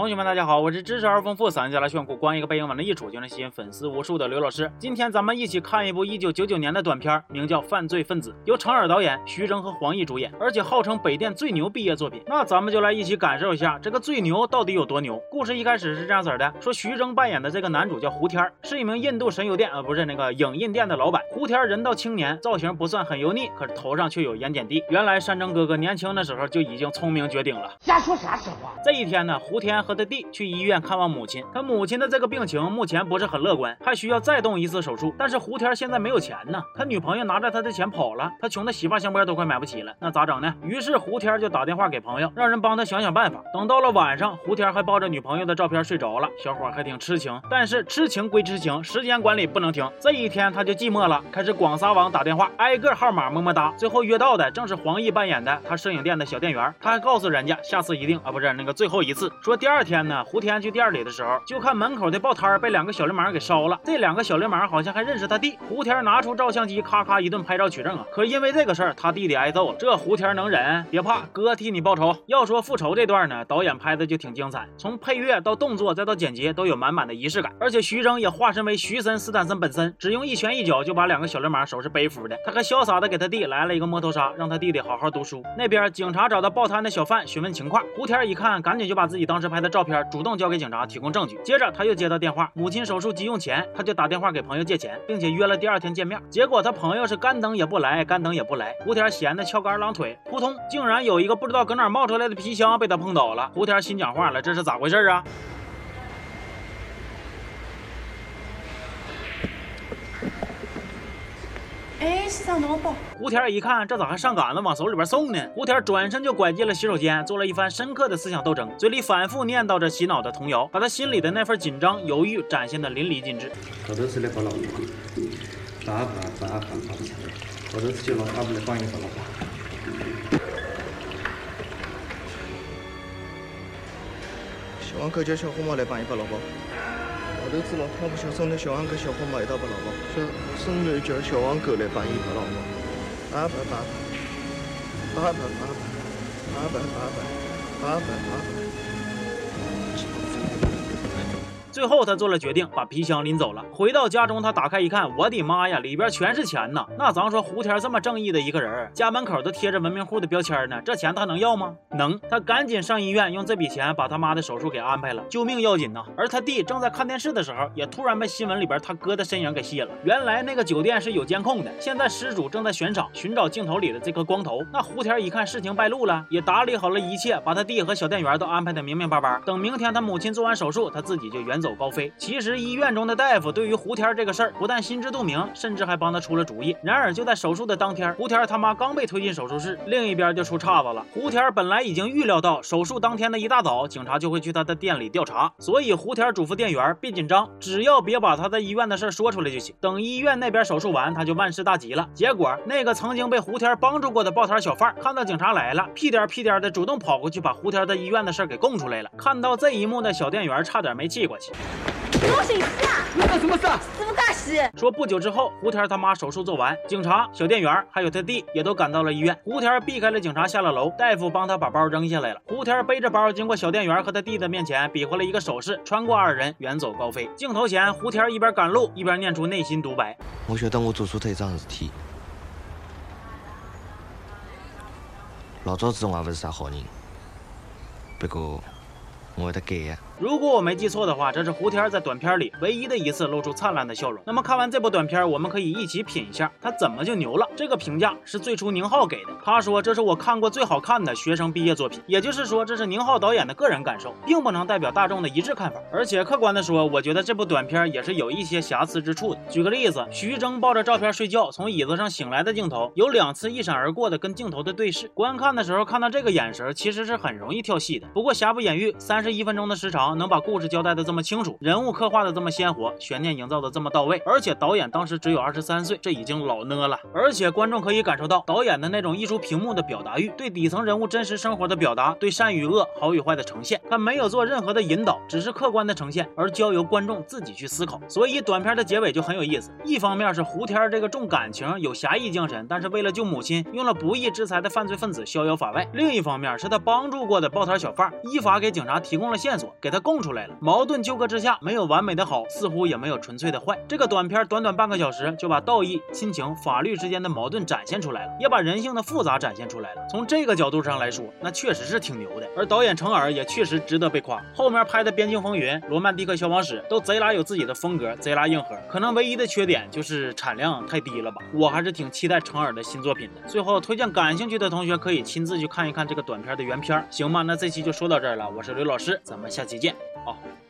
同学们，大家好，我是知识而丰富、三家来炫酷、光一个背影往那一杵就能吸引粉丝无数的刘老师。今天咱们一起看一部1999年的短片，名叫《犯罪分子》，由程耳导演，徐峥和黄奕主演，而且号称北电最牛毕业作品。那咱们就来一起感受一下这个最牛到底有多牛。故事一开始是这样子的：说徐峥扮演的这个男主叫胡天，是一名印度神油店啊，不是那个影印店的老板。胡天人到青年，造型不算很油腻，可是头上却有盐碱地。原来山峥哥哥年轻的时候就已经聪明绝顶了。瞎说啥实话？这一天呢，胡天和他弟去医院看望母亲。他母亲的这个病情目前不是很乐观，还需要再动一次手术。但是胡天现在没有钱呢，他女朋友拿着他的钱跑了，他穷的洗发香波都快买不起了，那咋整呢？于是胡天就打电话给朋友，让人帮他想想办法。等到了晚上，胡天还抱着女朋友的照片睡着了。小伙还挺痴情，但是痴情归痴情，时间管理不能停。这一天他就寂寞了，开始广撒网打电话，挨个号码么么哒。最后约到的正是黄奕扮演的他摄影店的小店员，他还告诉人家下次一定啊，不是那个最后一次。说第二二天呢，胡天去店里的时候，就看门口的报摊被两个小流氓给烧了。这两个小流氓好像还认识他弟。胡天拿出照相机，咔咔一顿拍照取证啊。可因为这个事儿，他弟弟挨揍了。这胡天能忍？别怕，哥替你报仇。要说复仇这段呢，导演拍的就挺精彩，从配乐到动作再到剪辑，都有满满的仪式感。而且徐峥也化身为徐森斯坦森本森，只用一拳一脚就把两个小流氓收拾背服的。他还潇洒的给他弟来了一个摸头杀，让他弟弟好好读书。那边警察找到报摊的小贩询问情况，胡天一看，赶紧就把自己当时拍的照片主动交给警察提供证据。接着他又接到电话，母亲手术急用钱，他就打电话给朋友借钱，并且约了第二天见面。结果他朋友是干等也不来，干等也不来。胡天闲的翘个二郎腿，扑通，竟然有一个不知道搁哪冒出来的皮箱被他碰倒了。胡天心讲话了，这是咋回事啊？哎，是场萝卜？胡天一看，这咋还上杆子往手里边送呢？胡天转身就拐进了洗手间，做了一番深刻的思想斗争，嘴里反复念叨着洗脑的童谣，把他心里的那份紧张、犹豫展现的淋漓尽致。后头是那个老婆，打不起来，后头是就让他们来帮一把老婆。小王哥叫小红帽来帮一把老包。老头子了，他不想送那小王跟、小红帽一道把老包，说孙女叫小王狗来帮一把老包。八百八百，八百八百，八百八百，八百八百。最后，他做了决定，把皮箱拎走了。回到家中，他打开一看，我的妈呀，里边全是钱呐！那咱说胡天这么正义的一个人，家门口都贴着文明户的标签呢，这钱他能要吗？能。他赶紧上医院，用这笔钱把他妈的手术给安排了，救命要紧呐！而他弟正在看电视的时候，也突然被新闻里边他哥的身影给吸引了。原来那个酒店是有监控的，现在失主正在悬赏寻找镜头里的这颗光头。那胡天一看事情败露了，也打理好了一切，把他弟和小店员都安排的明明白白。等明天他母亲做完手术，他自己就原走高飞。其实医院中的大夫对于胡天这个事儿不但心知肚明，甚至还帮他出了主意。然而就在手术的当天，胡天他妈刚被推进手术室，另一边就出岔子了。胡天本来已经预料到手术当天的一大早，警察就会去他的店里调查，所以胡天嘱咐店员别紧张，只要别把他在医院的事说出来就行。等医院那边手术完，他就万事大吉了。结果那个曾经被胡天帮助过的报摊小贩看到警察来了，屁颠屁颠的主动跑过去把胡天在医院的事给供出来了。看到这一幕的小店员差点没气过去。我谁死啊？你干什么事啊？怎么干洗？说不久之后，胡天他妈手术做完，警察、小店员还有他弟也都赶到了医院。胡天避开了警察，下了楼，大夫帮他把包扔下来了。胡天背着包经过小店员和他弟的面前，比划了一个手势，穿过二人，远走高飞。镜头前，胡天一边赶路，一边念出内心独白：我晓得我做错脱一桩事体，老早子我也不是啥好人，不过我会得改呀。如果我没记错的话，这是胡天在短片里唯一的一次露出灿烂的笑容。那么看完这部短片，我们可以一起品一下他怎么就牛了。这个评价是最初宁浩给的，他说这是我看过最好看的学生毕业作品，也就是说这是宁浩导演的个人感受，并不能代表大众的一致看法。而且客观的说，我觉得这部短片也是有一些瑕疵之处的。举个例子，徐峥抱着照片睡觉，从椅子上醒来的镜头，有两次一闪而过的跟镜头的对视，观看的时候看到这个眼神，其实是很容易跳戏的。不过瑕不掩瑜，三十一分钟的时长。能把故事交代的这么清楚，人物刻画的这么鲜活，悬念营造的这么到位，而且导演当时只有二十三岁，这已经老呢了。而且观众可以感受到导演的那种溢出屏幕的表达欲，对底层人物真实生活的表达，对善与恶、好与坏的呈现，他没有做任何的引导，只是客观的呈现，而交由观众自己去思考。所以短片的结尾就很有意思，一方面是胡天这个重感情、有侠义精神，但是为了救母亲，用了不义之财的犯罪分子逍遥法外；另一方面是他帮助过的抱摊小贩，依法给警察提供了线索，给他供出来了。矛盾纠葛之下，没有完美的好，似乎也没有纯粹的坏。这个短片短短半个小时就把道义、亲情、法律之间的矛盾展现出来了，也把人性的复杂展现出来了。从这个角度上来说，那确实是挺牛的。而导演程耳也确实值得被夸，后面拍的《边境风云》《罗曼蒂克消亡史》都贼拉有自己的风格，贼拉硬核。可能唯一的缺点就是产量太低了吧。我还是挺期待程耳的新作品的。最后推荐感兴趣的同学可以亲自去看一看这个短片的原片，行吗？那这期就说到这儿了，我是刘老师，咱们下期见见啊。